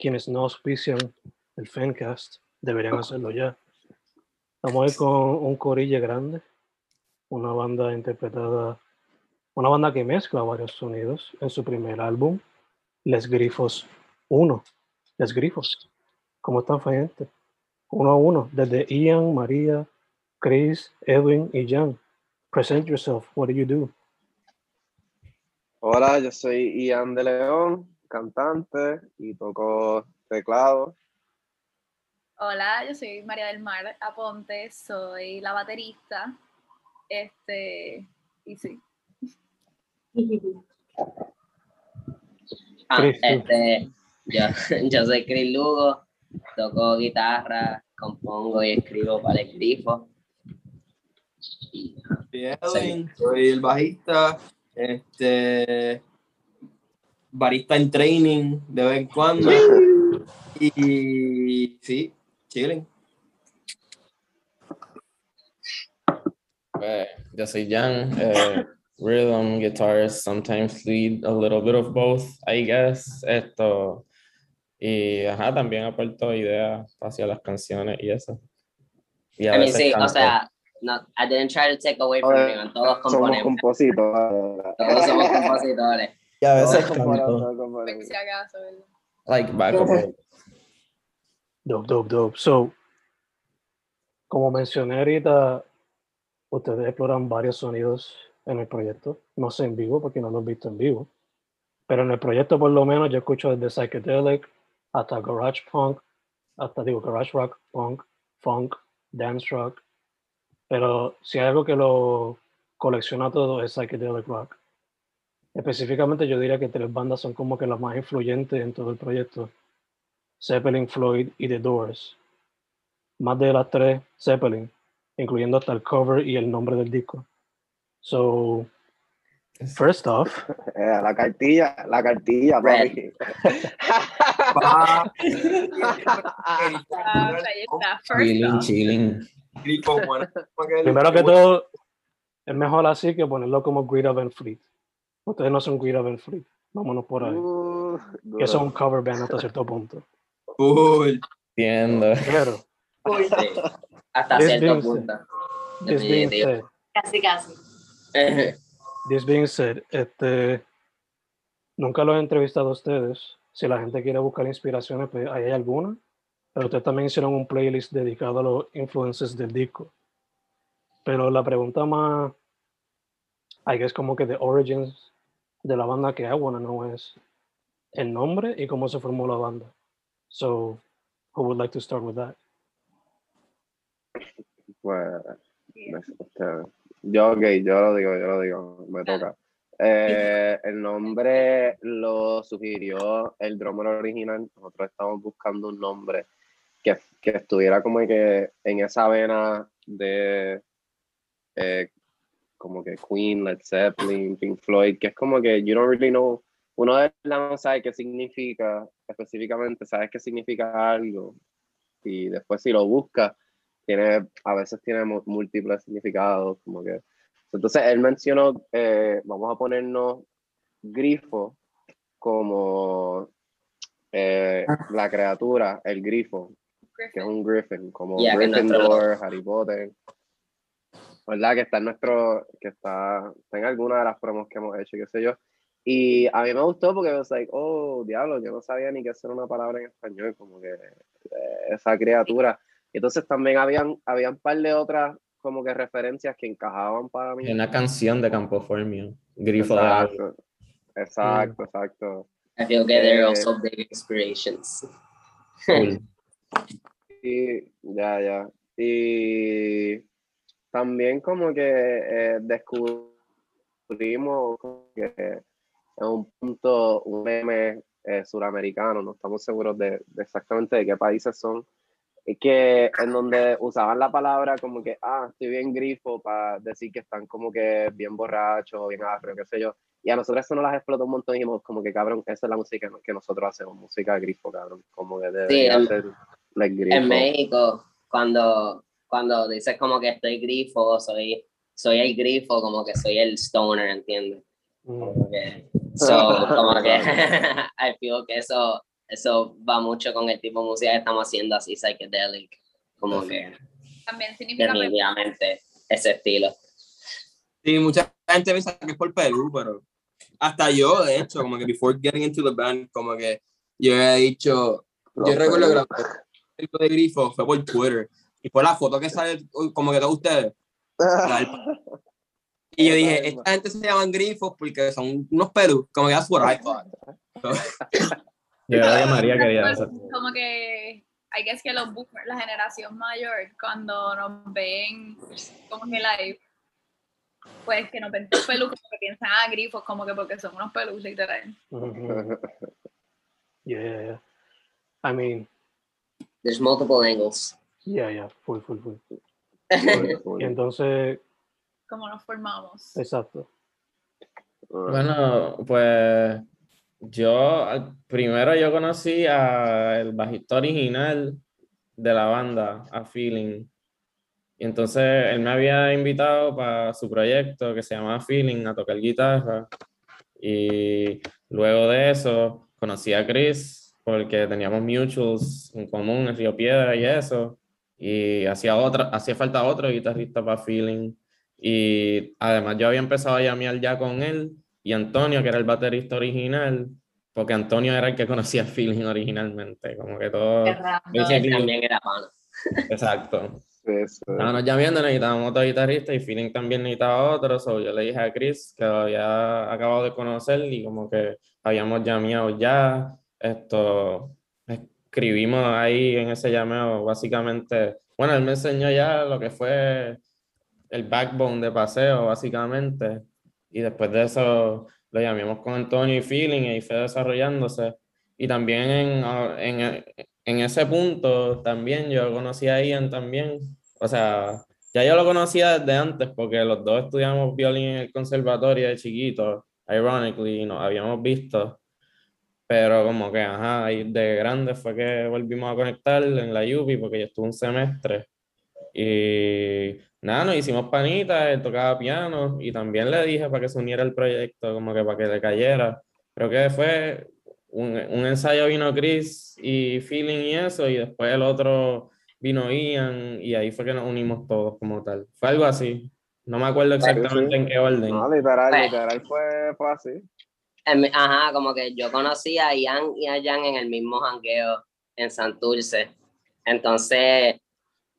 quienes no auspician el Fencast, deberían hacerlo ya. Estamos ahí con un corille grande, una banda interpretada, una banda que mezcla varios sonidos en su primer álbum, Les Grifos 1. Les Grifos, ¿cómo están, gente? Uno a uno, desde Ian, María, Chris, Edwin y Jan. Present yourself, what do you do? Hola, yo soy Ian de León, cantante y toco teclado. Hola, yo soy María del Mar Aponte, soy la baterista. Este, y sí. Ah, este, yo, yo soy Chris Lugo, toco guitarra, compongo y escribo para el grifo. Bien, soy el bajista, este, barista en training de vez en cuando. Y sí, chilling. Pues, yo soy Jan, eh, rhythm, guitarist, sometimes lead a little bit of both, I guess. Esto, y ajá, también aporto ideas hacia las canciones y eso. Y a I mean, sí, o canto. sea, no, I didn't try to take away from anyone, todos Somos componemos, compositores. todos somos compositores. Y a veces Todos canto, si acaso, ¿verdad? like backup. Dope, dope, dope. So, como mencioné ahorita, ustedes exploran varios sonidos en el proyecto. No sé en vivo porque no lo he visto en vivo. Pero en el proyecto, por lo menos, yo escucho desde psychedelic hasta garage punk, hasta digo garage rock, punk, funk, dance rock. Pero si hay algo que lo colecciona todo es psychedelic rock. Específicamente, yo diría que tres bandas son como que las más influyentes en todo el proyecto. Zeppelin, Floyd y The Doors. Más de las tres, Zeppelin, incluyendo hasta el cover y el nombre del disco. So, first off, Eh, la cartilla, la cartilla, papi. Ah, ahí está. First Chilling, off. chilling. Primero que todo, es mejor así que ponerlo como Greta Van Fleet. Ustedes no son Greta Van Fleet. Vámonos por ahí. Uh, Que son un cover band hasta cierto punto. Cool. Entiendo. Pero, Sí, hasta This cierto being punto. this being said, Casi, casi. This being said, este, nunca los he entrevistado a ustedes. Si la gente quiere buscar inspiraciones, pues ahí hay alguna. Pero ustedes también hicieron un playlist dedicado a los influencers del disco. Pero la pregunta más, I guess como que the origins de la banda que I wanna know es el nombre y cómo se formó la banda. So, who would like to start with that? Pues, este, yo, ok, yo lo digo, yo lo digo, me toca. Eh, el nombre lo sugirió el drummer original. Nosotros estamos buscando un nombre que, que estuviera como que en esa vena de eh, como que Queen, Led Zeppelin, Pink Floyd, que es como que you don't really know, uno de verdad no sabe qué significa específicamente, sabes qué significa algo, y después si lo buscas, tiene, a veces tiene múltiples significados, como que... Entonces él mencionó, eh, vamos a ponernos grifo como eh, la criatura, el grifo, que es un griffin, como nuestro Gryffindor, Harry Potter. ¿Verdad? Que está en nuestro, que está, está en alguna de las promos que hemos hecho, qué sé yo. Y a mí me gustó porque was like, oh, diablo, yo no sabía ni qué hacer una palabra en español, como que eh, esa criatura. Y entonces también habían, habían un par de otras como que referencias que encajaban para mí. Hay una canción de Campo Formio, Grifo de agua. Exacto, exacto, exacto. I feel que they're Eh, also big inspirations. Cool. Y ya, ya. Y también como que eh, descubrimos que en un punto un meme eh, suramericano, no estamos seguros de, de exactamente de qué países son, y que en donde usaban la palabra como que, ah, estoy bien grifo para decir que están como que bien borrachos, bien afro, qué sé yo. Y a nosotros eso nos las explotó un montón y dijimos como que, cabrón, esa es la música que nosotros hacemos, música grifo, cabrón. Como que debería en- ser like, grifo. En México, cuando, cuando dices como que estoy grifo, soy, soy el grifo, como que soy el stoner, ¿entiendes? Mm. Como que, so, como que I feel que eso, eso va mucho con el tipo de música que estamos haciendo así psychedelic, como que También significa definitivamente ese estilo. Sí, mucha gente piensa que es por Perú, pero hasta yo, de hecho, como que before getting into the band, como que yo he dicho, yo recuerdo que el de grifo fue por Twitter y fue la foto que sale como que todos ustedes. del- Y yo dije, esta gente se llaman grifos porque son unos Perú, como que that's what I thought. Yo creo que María quería hacer. como que I guess que los boomers, la generación mayor, cuando nos ven como que live, pues que nos ven pelus, como que piensan, ah, grifos, como que porque son unos pelus, literal. Yeah, yeah, yeah. I mean, There's multiple angles. Yeah, yeah, full, full, full. Y entonces, Como nos formamos. exacto. Bueno, pues yo primero yo conocí al bajista original de la banda, a Feeling. Y entonces él me había invitado para su proyecto que se llamaba Feeling a tocar guitarra. Y luego de eso conocí a Chris porque teníamos mutuals en común en Río Piedra y eso. Y hacía, otra, hacía falta otro guitarrista para Feeling. Y además yo había empezado a llamear ya con él y Antonio, que era el baterista original, porque Antonio era el que conocía Feeling originalmente, como que todo... Él también era pana. Exacto. Sí. Estábamos llameando, necesitábamos otro guitarrista y Feeling también necesitaba otro, so yo le dije a Chris que lo había acabado de conocer y como que habíamos llameado ya, esto, escribimos ahí en ese llameo básicamente, bueno, él me enseñó ya lo que fue el backbone de paseo básicamente y después de eso lo llamamos con Antonio y Feeling y fue desarrollándose. Y también en, en, en ese punto también yo conocí a Ian también, o sea, ya yo lo conocía desde antes porque los dos estudiamos violín en el conservatorio de chiquitos, ironically, y nos habíamos visto, pero como que, ajá, de grande fue que volvimos a conectar en la UPI porque yo estuve un semestre y nada, nos hicimos panitas, él tocaba piano y también le dije para que se uniera al proyecto, como que para que le cayera. Creo que fue un, un ensayo vino Chris y Feeling y eso, y después el otro vino Ian, y ahí fue que nos unimos todos como tal. Fue algo así. No me acuerdo exactamente en qué orden. No, literal, Pues- literal fue, fue así. Ajá, como que yo conocí a Ian y a Jan en el mismo jangueo en Santurce. Entonces,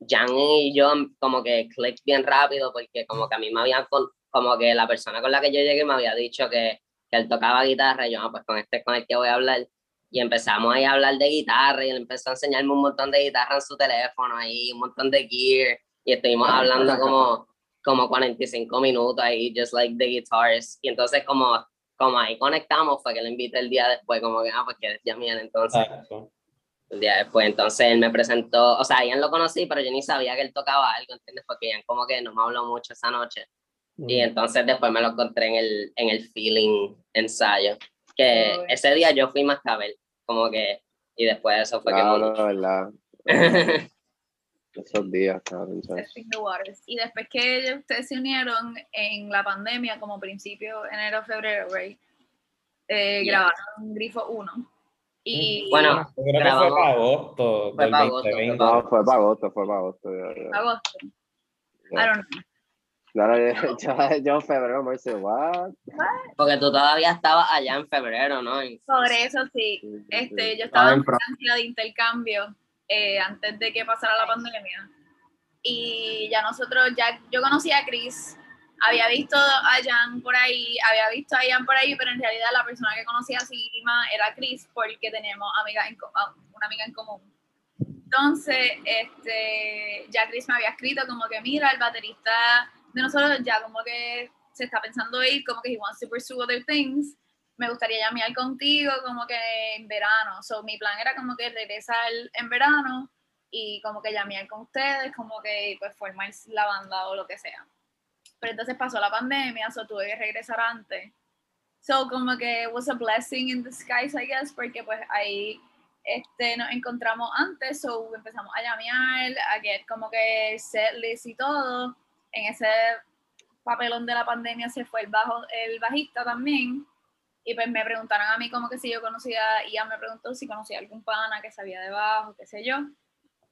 Jan y yo como que click bien rápido porque como que a mí me habían, como que la persona con la que yo llegué me había dicho que, que él tocaba guitarra y yo, ah, pues con este es con el que voy a hablar. Y empezamos ahí a hablar de guitarra y él empezó a enseñarme un montón de guitarra en su teléfono ahí, un montón de gear. Y estuvimos hablando como, como 45 minutos ahí, just like the guitars. Y entonces como como ahí conectamos, fue que le invité el día después, como que, ah, pues que ya miren, entonces, Exacto. el día después, entonces él me presentó, o sea, Ian lo conocí, pero yo ni sabía que él tocaba algo, ¿entiendes? Porque Ian como que no me habló mucho esa noche, y Mm. entonces después me lo encontré en el, en el feeling ensayo, que ese día yo fui más cabel, como que, y después de eso fue que Claro, me uní. verdad. Esos días. ¿sabes? Testing the waters. Y después que ustedes se unieron en la pandemia, como principio, enero, febrero, right? Eh, Yeah. Grabaron Grifo 1. Y Bueno, creo que fue para agosto Fue para agosto, 2020. No, fue para agosto, fue para agosto. ya, ya. agosto. I don't know. Claro, yo, en febrero me dice, what? Porque tú todavía estabas allá en febrero, ¿no? Por eso sí. Este, yo Ah, estaba en en Fra- Francia de intercambio eh, antes de que pasara la pandemia. Y ya nosotros, ya yo conocí a Chris, había visto a Jan por ahí, había visto a Jan por ahí, pero en realidad la persona que conocía así más era Chris porque teníamos amigas en, ah, una amiga en común. Entonces, este, ya Chris me había escrito como que mira, el baterista de nosotros ya como que se está pensando ir, como que he wants to pursue other things me gustaría llamear contigo como que en verano. So, mi plan era como que regresar en verano y como que llamear con ustedes, como que pues formar la banda o lo que sea. Pero entonces pasó la pandemia, so tuve que regresar antes. So, como que was a blessing in disguise, I guess, porque pues ahí este, nos encontramos antes, so empezamos a llamear, a get como que setlist y todo. En ese papelón de la pandemia se fue el bajo, el bajista también. Y pues me preguntaron a mí como que si yo conocía, y ella me preguntó si conocía algún pana que sabía de bajo, qué sé yo.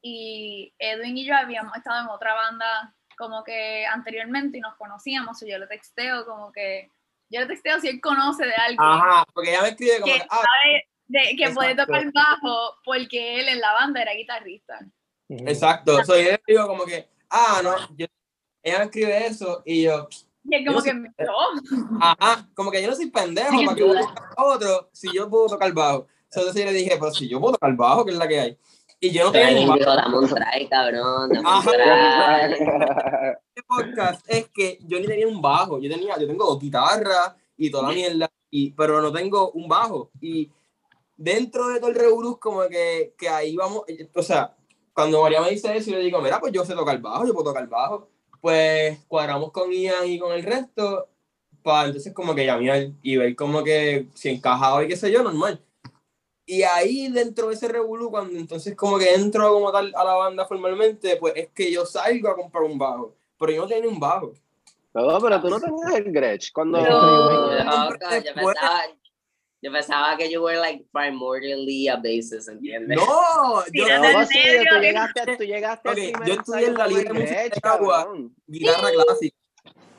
Y Edwin y yo habíamos estado en otra banda como que anteriormente y nos conocíamos, y yo le texteo como que, yo le texteo si él conoce de alguien Ajá, porque ella me escribe como que que, ah, sabe de, que puede tocar bajo porque él en la banda era guitarrista. exacto. So, yo digo como que, ah, no, yo- ella me escribe eso y yo, Y él como Yo que dio. ajá, como que yo no soy pendejo, Sí, para que voy a buscar otro si yo puedo tocar bajo. Entonces yo le dije, pero si yo puedo tocar bajo, ¿qué es la que hay? Y yo no tengo un dame try, cabrón, dame un Ajá. try. este podcast es que yo ni tenía un bajo, yo tenía, yo tengo guitarra y toda la mierda, y, pero no tengo un bajo. Y dentro de todo el revolus, como que, que ahí vamos, o sea, cuando María me dice eso, yo le digo, mira, pues yo sé tocar bajo, yo puedo tocar bajo. Pues cuadramos con Ian y con el resto, para entonces como que llamear y ver como que si encajaba y qué sé yo, normal. Y ahí dentro de ese revolú, cuando entonces como que entro como tal a la banda formalmente, pues es que yo salgo a comprar un bajo. Pero yo no tenía un bajo. No, pero tú no tenías el Gretsch cuando. No. Yo, compré yo pensaba, yo pensaba que you were like primordially a bassist, ¿entiendes? No, yo No, sí, tú llegaste, tú llegaste al Ok, primer yo estudié en la de el Música de Cagua. guitarra clásica.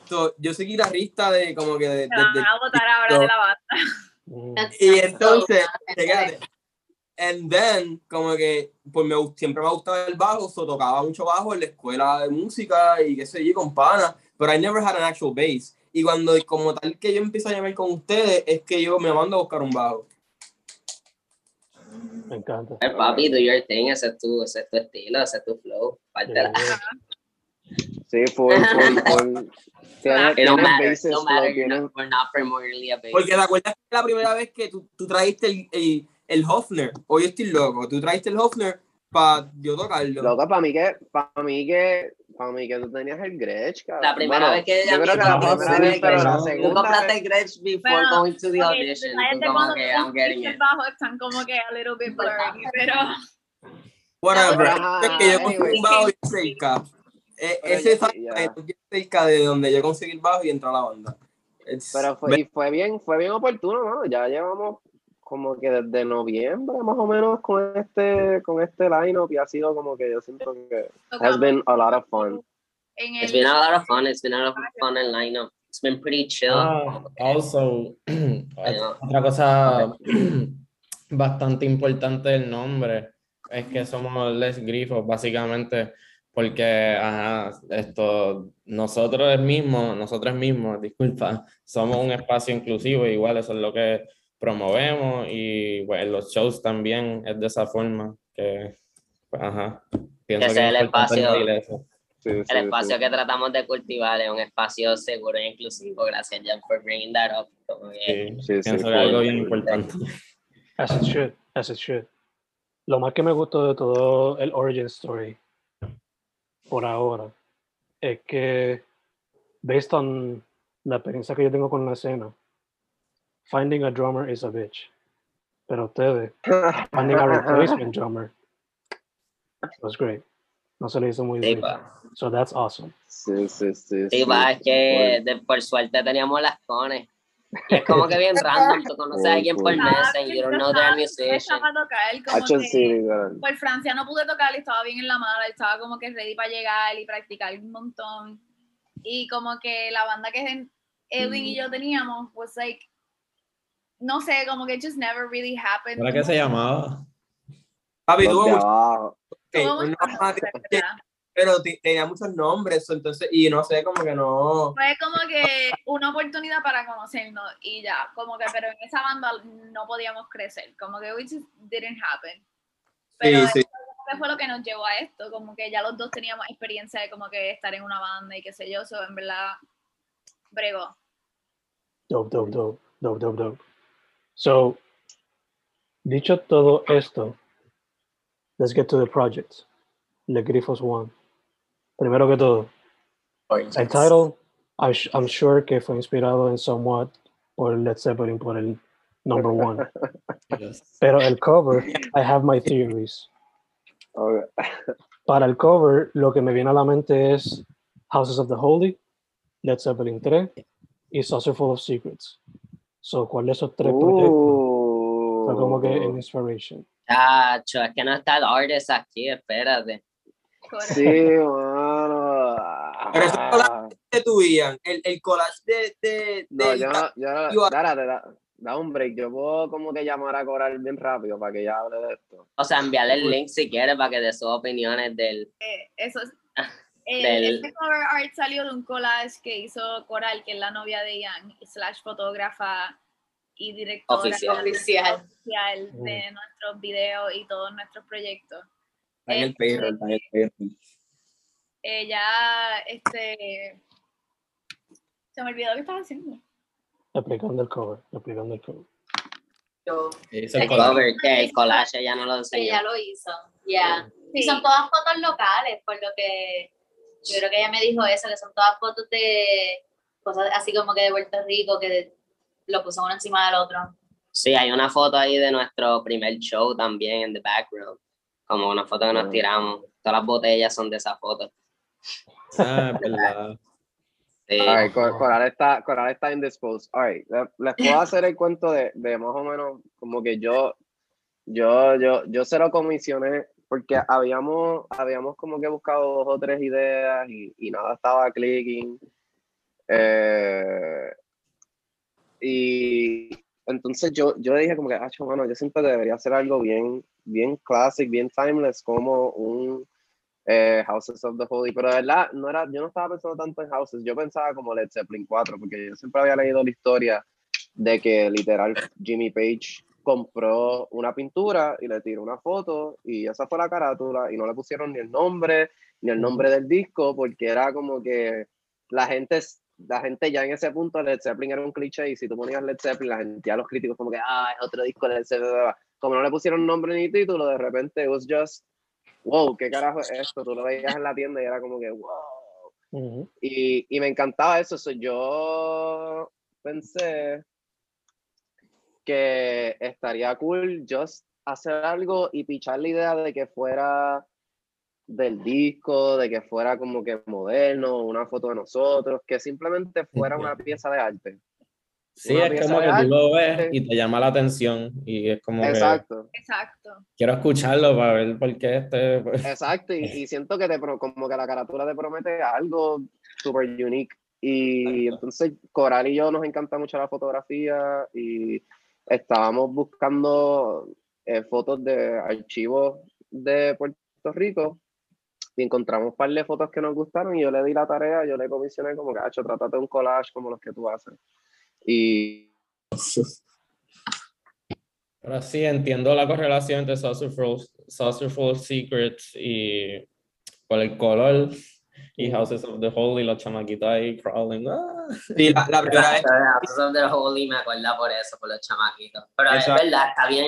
So, yo soy guitarrista de como que de, Me van de- a votar ahora de la banda. y entonces, fíjate, and then, como que pues me, siempre me ha gustado el bajo, so tocaba mucho bajo en la escuela de música y qué sé yo, con pana, pero I never had an actual bass. Y cuando, como tal que yo empiezo a llamar con ustedes, es que yo me mando a buscar un bajo. Me encanta. El papi, do your thing, ese es tu, ese es tu estilo, ese es tu flow. Pártela. Sí, full, full, full. Tienes, tienes matter, bases, don't matter, tienes- not, we're not primordially a bassist. Porque te acuerdas que la primera vez que tú, tú trajiste el, el, el Hofner, hoy estoy loco, tú trajiste el Hofner para yo tocarlo. Loco, para mí que, para mí que, para mí que tú tenías el Gretsch, cabrón. La primera Bueno, vez que yo creo que la primera vez, pero la pero- Tú segunda compraste el Gretsch before Bueno, going to the audition. detalles Tú de como que, tú I'm getting it. bajo están como que a little bit blurry, pero Whatever. Ajá, es que yo conseguí un bajo bien cerca. Eh, Pero ese es bien cerca de donde yo conseguí el bajo y entré a la banda. It's- pero fue, y fue bien, fue bien oportuno, ¿no? Ya llevamos como que desde noviembre más o menos con este, con este line-up y ha sido como que yo siento que has been a lot of fun. It's el been a lot of fun. It's been a lot of fun and lineup. It's been pretty chill. Ah, also, otra cosa bastante importante del nombre es que somos Les Grifos, básicamente, porque ajá, esto, nosotros mismos, nosotros mismos, disculpa, somos un espacio inclusivo, igual eso es lo que promovemos y pues, en los shows también es de esa forma que, pues, ajá, pienso Ese que es el espacio. Sí, sí, El espacio sí. que tratamos de cultivar es un espacio seguro e inclusivo. Gracias, Jan, por bringing that up. Como que- Sí, Sí, sí, pienso que algo bien importante. As it should, as it should. Lo más que me gustó de todo el origin story por ahora es que, based on la experiencia que yo tengo con la escena, finding a drummer is a bitch. Pero ustedes, finding a replacement drummer, was great. No se le hizo muy Sí, difícil. pa. So that's awesome. Sí, sí, sí. Sí, pa, es que de- por suerte teníamos las cones. Y es como que bien random, tú conoces a alguien por mes and you don't know they're a musician. Estaba a tocar, como que-. Por Francia no pude tocar y estaba bien en la mala, estaba como que ready para llegar y practicar un montón. Y como que la banda que Edwin y yo teníamos was like, no sé, como que it just never really happened. ¿Para qué se llamaba? Papi, tuvo mucho, pero te- tenía muchos nombres, entonces, y no sé, como que no. Fue como que una oportunidad para conocernos y ya, como que, pero en esa banda no podíamos crecer, como que it just didn't happen. Pero Sí, sí. eso fue lo que nos llevó a esto, como que ya los dos teníamos experiencia de como que estar en una banda y qué sé yo, so en verdad, bregó. Dope, dope, dope, dope, dope, dope. So, dicho todo esto, let's get to the project. The Grifos One. Primero que todo, el title, I sh- I'm sure que fue inspirado en somewhat por Led Zeppelin, por el number one. Yes. Pero el cover, I have my theories. Ok. Para el cover, lo que me viene a la mente es Houses of the Holy, Led Zeppelin 3 y Saucer Full of Secrets. So, ¿cuál de esos tres proyectos fue como que Uh, en inspiration? Chacho, es que no está el artist aquí, espérate. Sí, mano. Pero eso Ah. ¿Qué tu Ian? El, el collage de. de, No, yo no, yo no, Yo- dárate, da, da un break. Yo puedo como que llamar a Coral bien rápido para que ella hable de esto. O sea, enviarle el link si quieres para que dé sus opiniones del. Eh, eso es. eh, Del- Este cover art salió de un collage que hizo Coral, que es la novia de Ian, slash fotógrafa y directora Oficial. oficial Mm. de nuestros videos y todos nuestros proyectos. Está en el payroll, está en el payroll. Ella, este. Se me olvidó qué estaba haciendo. Explicando el cover, explicando el cover. Hizo El el cover, que el collage ya no lo enseñó. Ella lo hizo, ya. Y Sí. son todas fotos locales, por lo que yo creo que ella me dijo eso, que son todas fotos de cosas así como que de Puerto Rico, que lo puso uno encima del otro. Sí, hay una foto ahí de nuestro primer show también en the background. Como una foto que nos Ah. tiramos. Todas las botellas son de esa foto. Ah, verdad. Sí. Cor- Coral está, Coral está indisposed. Alright, le- les puedo hacer el cuento de, de más o menos como que yo, yo, yo, yo se lo comisioné porque habíamos, habíamos como que buscado dos o tres ideas y, y nada estaba clicking. Eh, y entonces yo, yo dije como que, ah, bueno, yo que debería ser algo bien, bien classic, bien timeless, como un eh, Houses of the Holy, pero de verdad, no era, yo no estaba pensando tanto en Houses, yo pensaba como Led Zeppelin 4, porque yo siempre había leído la historia de que literal Jimmy Page compró una pintura y le tiró una foto y esa fue la carátula y no le pusieron ni el nombre ni el nombre del disco porque era como que la gente la gente ya en ese punto Led Zeppelin era un cliché y si tú ponías Led Zeppelin la gente ya los críticos como que ah es otro disco de Led Zeppelin como no le pusieron nombre ni título de repente it was just wow qué carajo es esto tú lo veías en la tienda y era como que wow Ujú. y, y me encantaba eso. so, yo pensé que estaría cool just hacer algo y pichar la idea de que fuera del disco, de que fuera como que moderno, una foto de nosotros, que simplemente fuera una pieza de arte. Sí, Una es como que tú lo ves arte. y te llama la atención y es como que Exacto, Exacto. quiero escucharlo para ver por qué este... pues, exacto. Y, y siento que te como que la carátula te promete algo super unique. Y entonces Coral y yo nos encanta mucho la fotografía y estábamos buscando eh, fotos de archivos de Puerto Rico y encontramos un par de fotos que nos gustaron y yo le di la tarea, yo le comisioné como que, hecho, trátate un collage como los que tú haces. Y Pero sí, entiendo la correlación entre Saucerful Secrets y por el color y Houses of the Holy, los chamaquitos ahí crawling. ah. Sí, la, la primera vez. Houses of the Holy me acuerda por eso, por los chamaquitos. Pero Exacto. es verdad, está bien,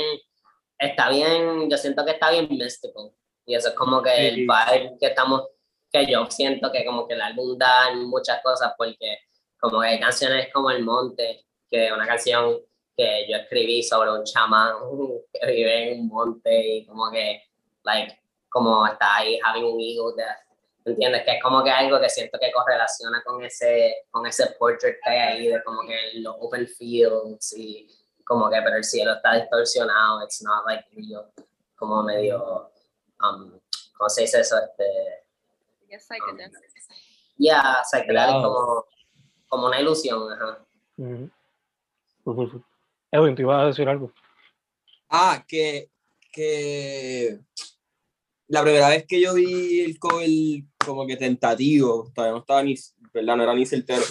está bien, yo siento que está bien mystical. Y eso es como que Sí. el vibe que estamos, que yo siento que como que el álbum da en muchas cosas porque como que hay canciones como El Monte, que es una canción que yo escribí sobre un chamán que vive en un monte y como que, like, como está ahí having un ego death. ¿Entiendes? Que es como que algo que siento que correlaciona con ese, con ese portrait que hay ahí de como que los open fields y como que pero el cielo está distorsionado, it's not like real, como medio, um, ¿cómo se dice eso? Este, Es psychedelic. yeah, psychedelic, Wow. como, como una ilusión, ajá. Edwin, te ibas a decir algo. Ah, que, que la primera vez que yo vi el cover como que tentativo, todavía no estaba ni, ¿verdad? No era ni certero.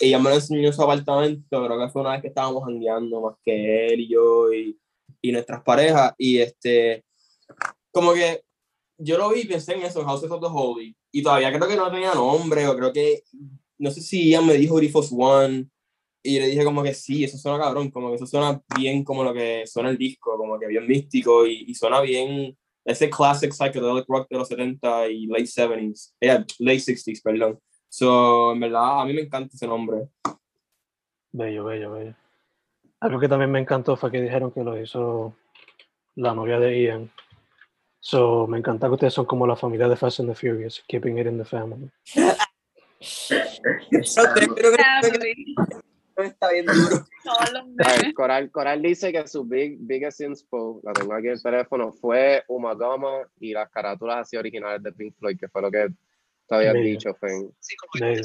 Ella me lo enseñó en su apartamento, creo que fue una vez que estábamos jangueando más que él y yo y, y nuestras parejas. Y este, como que yo lo vi y pensé en eso, Houses of the Holy. Y todavía creo que no tenía nombre, o creo que, no sé si ella me dijo Grifos One. Y le dije como que sí, eso suena cabrón, como que eso suena bien como lo que suena el disco, como que bien místico y, y suena bien ese classic psychedelic rock de los 70 y late 70s, eh, late 60s, perdón. So, en verdad, a mí me encanta ese nombre. Bello, bello, bello. Algo que también me encantó fue que dijeron que lo hizo la novia de Ian. So, me encanta que ustedes son como la familia de Fast and the Furious, keeping it in the family. Está bien duro. Ver, Coral, Coral dice que su big, biggest inspo, la tengo aquí en el teléfono, fue Umagama y las carátulas así originales de Pink Floyd, que fue lo que te habías Bello. dicho, Fen. Bello.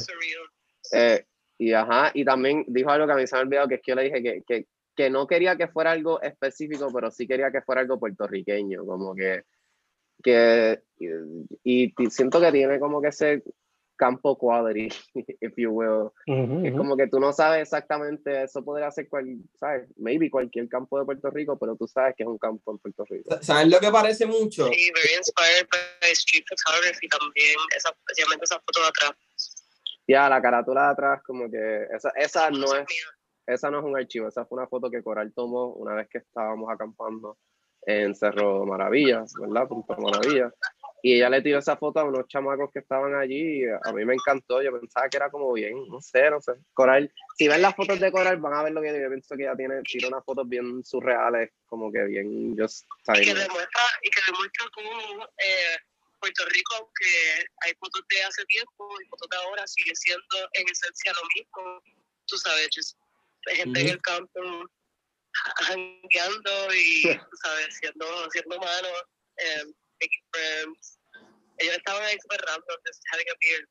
Eh, y ajá, y también dijo algo que a mí se me ha olvidado, que es que yo le dije que, que, que no quería que fuera algo específico, pero sí quería que fuera algo puertorriqueño, como que, que y, y siento que tiene como que ese campo quality, if you will. Ujú, Es ujú. como que tú no sabes exactamente, eso podría ser cual, ¿sabes? Maybe cualquier campo de Puerto Rico, pero tú sabes que es un campo en Puerto Rico. ¿Sabes lo que parece mucho? Sí, very inspired by street photography también, esa, especialmente esa foto de atrás. Ya, la carátula de atrás, como que esa, esa no Esa es, mía. esa no es un archivo, esa fue una foto que Coral tomó una vez que estábamos acampando en Cerro Maravilla, ¿verdad? Punto Maravilla. Y ella le tiró esa foto a unos chamacos que estaban allí y a mí me encantó, yo pensaba que era como bien, no sé, no sé. Coral, si ven las fotos de Coral van a ver lo que yo pienso que ella tiene, tira unas fotos bien surreales, como que bien, just Y que demuestra, y que demuestra cómo eh, Puerto Rico, aunque hay fotos de hace tiempo y fotos de ahora, sigue siendo en esencia lo mismo. Tú sabes, gente en el campo jangueando y, tú sabes, siendo, siendo humanos, eh, making friends. Ellos estaban random, just having a beer.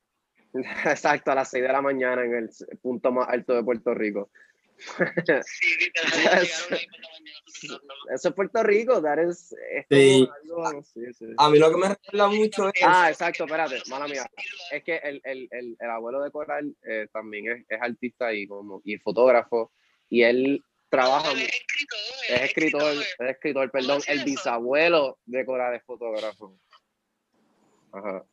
Exacto, a las 6 de la mañana en el punto más alto de Puerto Rico. Sí, literal, llegaron ahí por la mañana. super random. Eso es Puerto Rico, that is, es Sí. algo, sí, sí. A mí lo que me recuerda mucho es... Ah, exacto, espérate, mala mía. Es que el, el, el, el abuelo de Coral eh, también es, es artista y como y fotógrafo y él trabaja, es escritor, es escritor, es escritor, perdón, el eso? bisabuelo de Coral es fotógrafo. Ajá.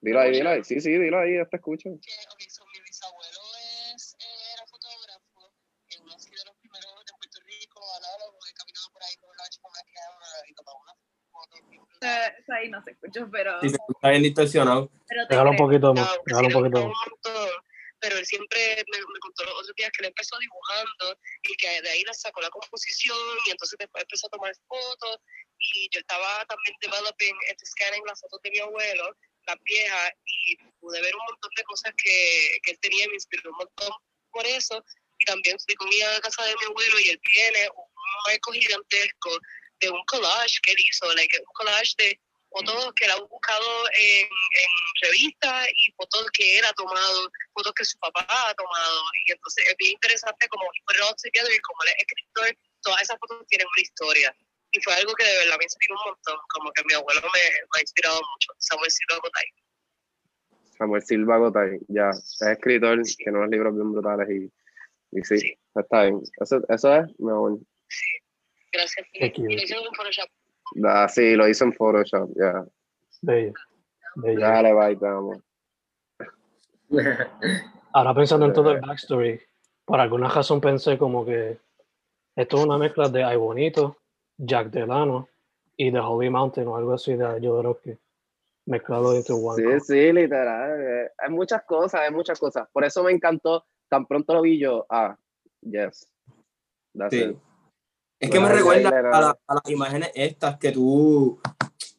Dilo ahí, dilo ahí. Sí, sí, dilo ahí, yo te escucho. que, ok, so, mi bisabuelo es, eh, era fotógrafo, eh, uno de los primeros de Puerto Rico, análogo, que caminaba por ahí con una cámara y tomaba una foto. Ahí no se escuchó, pero, Sí, se escucha bien distorsionado. Déjalo un poquito más, déjalo un poquito más. un montón, pero él siempre me, me contó los otros días que él empezó dibujando y que de ahí le sacó la composición y entonces después empezó a tomar fotos y yo estaba también developing, este, scanning las fotos de mi abuelo, las viejas y pude ver un montón de cosas que, que él tenía me inspiró un montón por eso y también fui con a casa de mi abuelo y él tiene un marco gigantesco de un collage que él hizo, like, un collage de fotos que él ha buscado en, en revistas y fotos que él ha tomado, fotos que su papá ha tomado. Y entonces es bien interesante como put it all together y como él es escritor, todas esas fotos tienen una historia. Y fue algo que de verdad me inspiró un montón, como que mi abuelo me, me ha inspirado mucho, Samuel Silva Gotay. Samuel Silva Gotay, ya, es escritor, tiene unos libros bien brutales y, y sí, Sí. está bien. Eso, eso es, mi amor. Sí, gracias. Y cute. lo hicieron en Photoshop. Ah, sí, lo hizo en Photoshop, ya. Bello. Bello. Dale, bye, te amo. Ahora pensando en todo el backstory, por alguna razón pensé como que esto es una mezcla de Ay Bonito, Jack Delano y The Holy Mountain o algo así de yo creo que mezclado into one. Sí, sí, literal. eh, Hay muchas cosas, hay muchas cosas. Por eso me encantó. Tan pronto lo vi yo, ah, yes. That's Sí. it. Es que me recuerda a, la- a las imágenes estas que tú,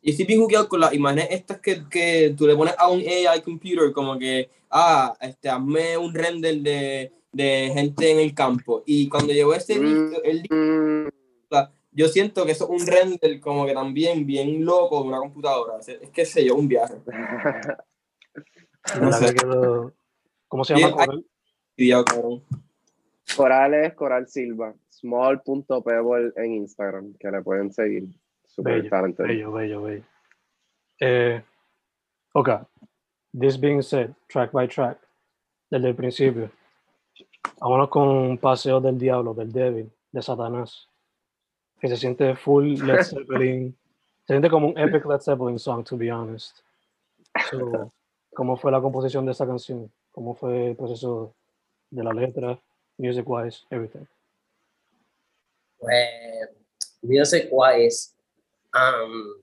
y estoy bien jugueado con las imágenes estas que, que tú le pones a un AI computer, como que, ah, este, hazme un render de, de gente en el campo. Y cuando llegó este disco, el disco, Mm, yo siento que eso es un render como que también bien loco de una computadora. Es, es que sé yo, un viaje. No ¿Verdad sé. ¿Cómo se llama? Bien, Coral? Coral es Coral Silva. Small.pebble en Instagram, que le pueden seguir. Super Bello, talented. bello, bello, bello. Eh, ok. This being said, track by track, desde el principio. Vámonos con Paseo del Diablo, del Débil, de Satanás. Que se siente full Led Zeppelin. se siente como un epic Led Zeppelin song, to be honest. So, ¿Cómo fue la composición de esta canción? ¿Cómo fue el proceso de la letra, music wise, everything? Pues, music wise, um,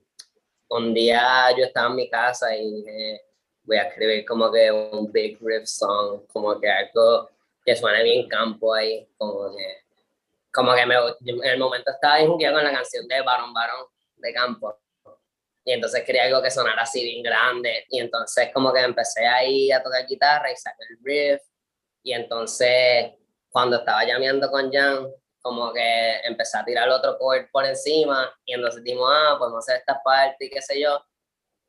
un día yo estaba en mi casa y dije, voy a escribir como que un big riff song, como que algo que suene bien campo ahí, como que, como que me, en el momento estaba bien jugueado con la canción de Barón Barón de campo. Y entonces quería algo que sonara así bien grande. Y entonces como que empecé ahí a tocar guitarra y saqué el riff. Y entonces cuando estaba llameando con Jan, como que empecé a tirar otro chord por encima y entonces dijimos, ah, podemos hacer esta parte y qué sé yo.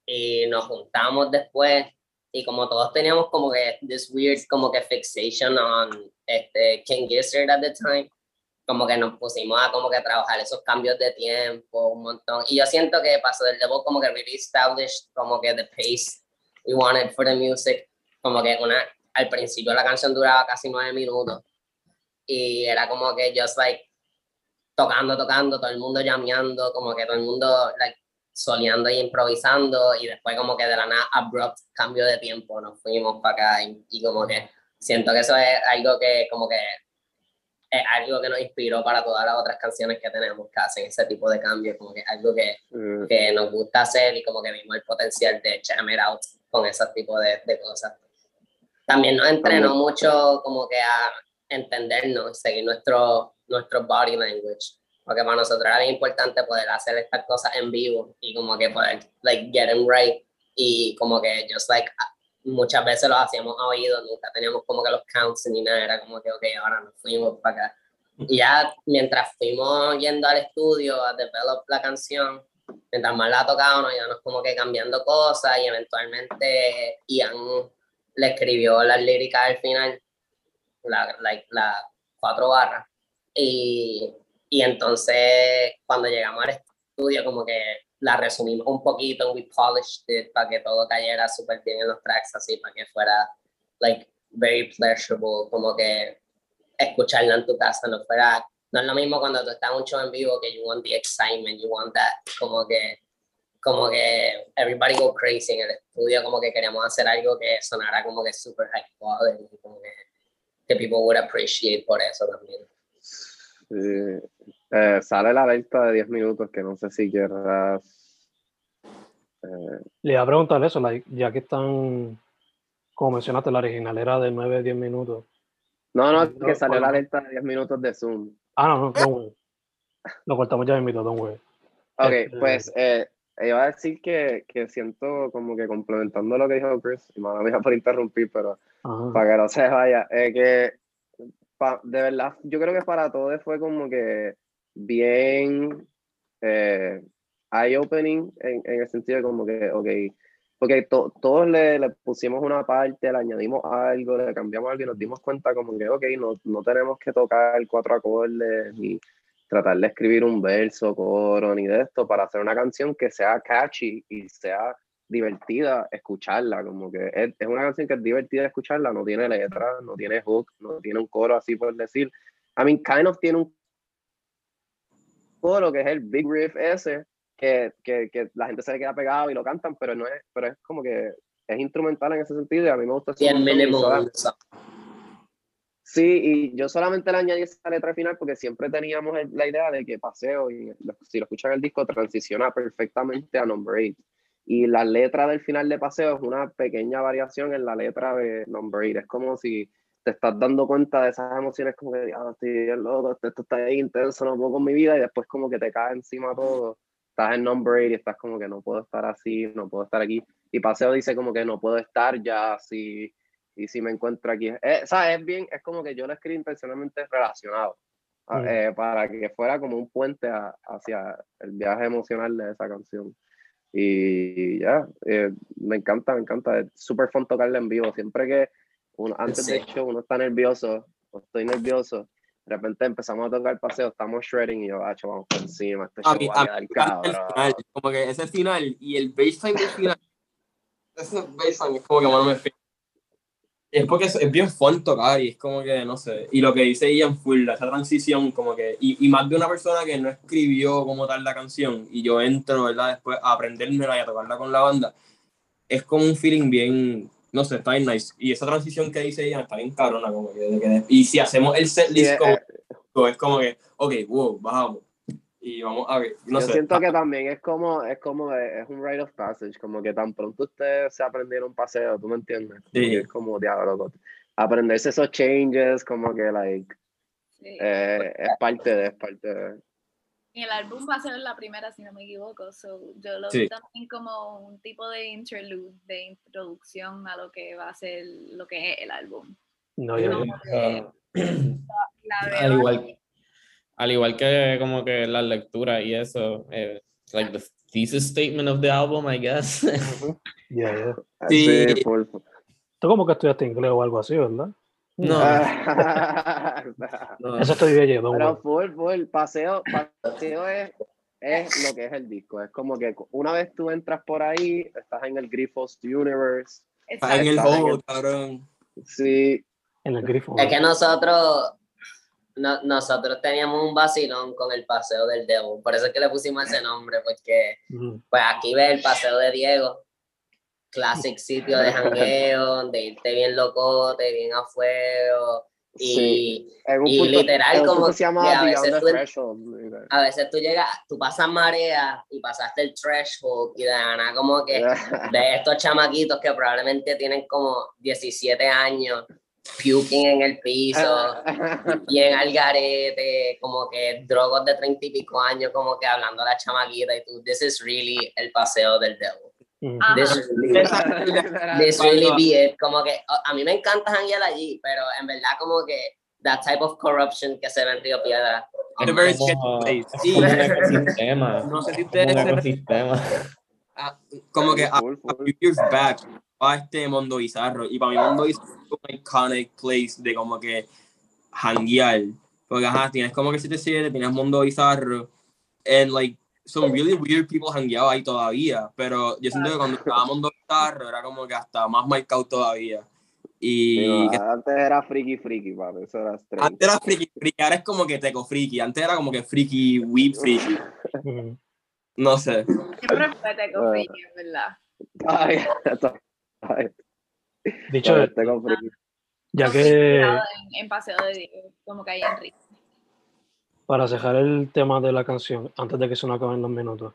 Y nos juntamos después y como todos teníamos como que this weird como que fixation on este King Gizzard at the time, como que nos pusimos a como que trabajar esos cambios de tiempo un montón. Y yo siento que pasó del debut como que really established como que the pace we wanted for the music, como que una, al principio la canción duraba casi nueve minutos y era como que just like tocando, tocando, todo el mundo llameando, como que todo el mundo like soleando y improvisando y después como que de la nada abrupt cambio de tiempo nos fuimos para acá y, y como que siento que eso es algo que como que es algo que nos inspiró para todas las otras canciones que tenemos que hacen ese tipo de cambios, como que algo que, Mm, que nos gusta hacer y como que vimos el potencial de jam it out con ese tipo de, de cosas. También nos entrenó También. mucho como que a entendernos, seguir nuestro, nuestro body language, porque para nosotros era bien importante poder hacer estas cosas en vivo y como que poder, like, get them right y como que just like muchas veces lo hacíamos a oído, nunca teníamos como que los counts ni nada, era como que, ok, ahora nos fuimos para acá. Y ya mientras fuimos yendo al estudio a develop la canción, mientras más la tocábamos, íbamos como que cambiando cosas y eventualmente Ian le escribió las líricas al final, la, like, las cuatro barras. Y, y entonces cuando llegamos al estudio como que la resumimos un poquito, we polished it para que todo cayera súper bien en los tracks, así para que fuera like very pleasurable, como que escucharla en tu casa no fuera, no es lo mismo cuando tú estás un show en vivo que you want the excitement, you want that, como que como que everybody go crazy en el estudio, como que queríamos hacer algo que sonara como que super high quality, como que, que people would appreciate por eso también. sí. Eh, sale la alerta de 10 minutos, que no sé si quieras. eh, Le iba a preguntar eso, like, ya que están, como mencionaste, la original era de 9 10 minutos. no, no, No, que salió la alerta de 10 minutos de Zoom. Ah, no, no, don't worry. Lo cortamos ya invito, don't worry. Ok, Este- pues eh, iba a decir que, que siento como que complementando lo que dijo Chris, y mala mía por interrumpir, pero Ajá. para que no se vaya, que pa- de verdad yo creo que para todos fue como que bien eh, eye-opening en, en el sentido de como que, ok, porque to- todos le, le pusimos una parte, le añadimos algo, le cambiamos algo y nos dimos cuenta como que, ok, no, no tenemos que tocar cuatro acordes ni tratar de escribir un verso, coro, ni de esto, para hacer una canción que sea catchy y sea divertida escucharla, como que es, es una canción que es divertida escucharla, no tiene letra, no tiene hook, no tiene un coro así por decir. I mean, kind of tiene un coro que es el big riff ese, que, que, que la gente se le queda pegado y lo cantan, pero no es, pero es como que es instrumental en ese sentido y a mí me gusta Bien Sí, y yo solamente le añadí esa letra final porque siempre teníamos la idea de que Paseo, y lo- si lo escuchan el disco, transiciona perfectamente a Number 8. Y la letra del final de Paseo es una pequeña variación en la letra de Number 8. Es como si te estás dando cuenta de esas emociones como que, ah, estoy loco, esto, esto está intenso, no puedo con mi vida, y después como que te cae encima todo. estás en number 8 y estás como que no puedo estar así, no puedo estar aquí. Y Paseo dice como que no puedo estar ya así, y si me encuentro aquí. Eh, ¿Sabes? Es bien, es como que yo lo escribí intencionalmente relacionado, a- Mm. eh, para que fuera como un puente a- hacia el viaje emocional de esa canción. Y ya, eh, me encanta, me encanta. Es súper fun tocarla en vivo. Siempre que uno, antes del Sí. show uno está nervioso, o estoy nervioso, de repente empezamos a tocar paseo, estamos shredding y yo, ah, vamos por encima, este A show mí, va a a mí quedar encanta el cabrón. final, como que ese final y el baseline del final. Ese baseline es como que bueno, me fi- Es porque es, es bien fun tocar y es como que, no sé. Y lo que dice Ian Full, esa transición, como que. Y, y más de una persona que no escribió como tal la canción y yo entro, ¿verdad? Después a aprendérmela y a tocarla con la banda. Es como un feeling bien. No sé, está bien nice. Y esa transición que dice Ian está bien cabrona, como que. de que- y si hacemos el set Sí, list eh, como. eh, es como que, ok, wow, bajamos. Y vamos a ver. No yo sé. siento que también es como, es como, es un rite of passage, como que tan pronto ustedes se aprendieron un paseo, ¿tú me entiendes? Sí. es como, diablo, aprenderse esos changes, como que, like, Sí. eh, es parte de, es parte de. Y el álbum va a ser la primera, si no me equivoco. So, yo lo Sí. vi también como un tipo de interlude, de introducción a lo que va a ser lo que es el álbum. No, que la al igual al igual que como que la lectura y eso eh, like the thesis statement of the album I guess ya, ya. Sí. Tú como que estudiaste inglés o algo así, ¿verdad? No, No. Eso estoy bien, don Pero full, full, paseo, paseo es, es lo que es el disco. Es como que una vez tú entras por ahí, estás en el Grifos Universe. Está en el el- cabrón. Sí, en el grifo. Es que nosotros, no- nosotros teníamos un vacilón con el paseo del Devil. Por eso es que le pusimos ese nombre, porque pues aquí ves el paseo de Diego. Classic sitio de jangueo, donde irte bien locote, bien a fuego. Y Sí. en un y punto, literal, en un como se que llama a veces tú a veces tú llegas, tú pasas marea y pasaste el threshold y de nada como que de estos chamaquitos que probablemente tienen como 17 años, puking en el piso, y en Algarete, como que drogos de 30 y pico años, como que hablando a la chamaquita y tú, this is really el paseo del devil. Ujú. Ajá. This is really, this really be it. Como que a mí me encanta janguear allí, pero en verdad como que that type of corruption que se ve en Río Piedra. Es very como, place. como un ecosistema No sé si es como un ustedes ecosistema como que a, few years back a este Mundo Bizarro y para mí Mundo Bizarro es un iconic place de como que hanguear porque ajá tienes como que 77 tienes Mundo Bizarro and like some really weird people hangueado ahí todavía pero yo siento que cuando estaba Mundo Bizarro era como que hasta más marcado todavía y que antes era friki friki, papi. Eso era strange. antes era friki friki ahora es como que teco friki antes era como que friki weeb friki no sé Siempre fue Teco. Friki, en verdad. Ay, esto- ay, Dicho tengo friki. ya que En, en Paseo de como que ahí en Río. Para cerrar el tema de la canción, antes de que se nos acaben los minutos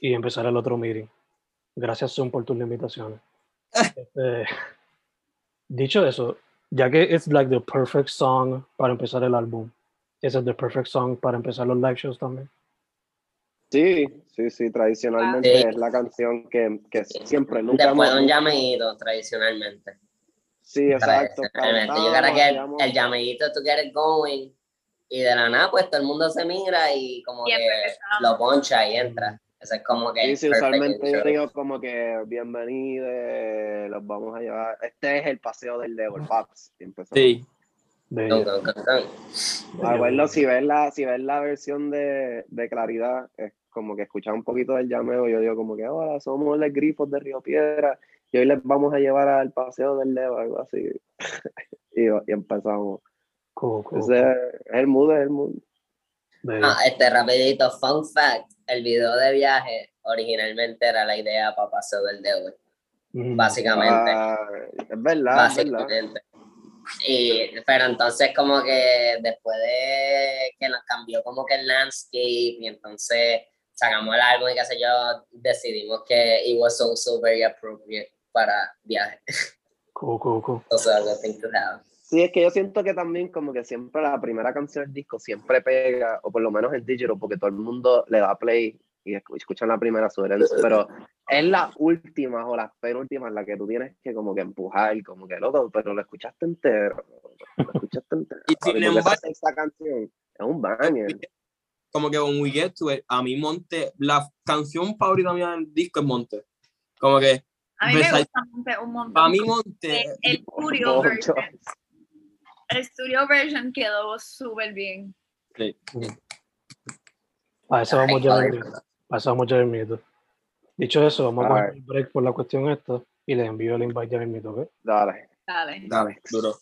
y empezar el otro meeting, gracias Zoom por tus limitaciones. Este, dicho eso, ya que es like the perfect song para empezar el álbum, ¿es el the perfect song para empezar los live shows también? Sí, sí, sí, tradicionalmente Sí. es la canción que, que siempre, nunca Después de un hemos- llameíto, tradicionalmente. Sí, exacto. Tradicionalmente. Yo creo que el, el llameíto, tú get it going, y de la nada, pues todo el mundo se mira y como Y que empezamos. lo poncha y entra. Eso es como que. Sí, sí, usualmente yo digo como que bienvenido, los vamos a llevar. Este es el paseo del Devil Pops. y empezamos. sí bueno, si ves la, si ves la versión de, de Claridad, es como que escuchas un poquito del llameo, yo digo como que hola, somos los grifos de Río Piedra y hoy les vamos a llevar al paseo del Devil, algo así. y, y empezamos. Cool, cool, Ese es el mood, es el mood. Ah, este rapidito, fun fact, el video de viaje originalmente era la idea para Paseo del Devil, Ujú. básicamente. Ah, es verdad, es verdad. básicamente. Y, pero entonces como que después de que nos cambió como que el landscape y entonces sacamos el álbum y qué sé yo, decidimos que it was also very appropriate para viaje. Cool, cool, cool. So a Sí, es que yo siento que también como que siempre la primera canción del disco siempre pega, o por lo menos en digital, porque todo el mundo le da play y escu- escuchan la primera sugerencia, pero es las últimas o las penúltimas las que tú tienes que como que empujar, como que loco, pero lo escuchaste entero, lo escuchaste entero. Y sin embargo- esa canción es un banger. Como que when we get to it, a mí Monte, la canción favorita mía del disco es Monte. Como que, A mí me gusta Monte un montón. para mí Monte, el, el version. El studio version quedó súper bien. sí. A eso vamos ya. A ya mismito. Dicho eso, vamos a Alright. un break por la cuestión esta y les envío el invite ya mismito, ¿ok? Dale, Dale. dale. duro.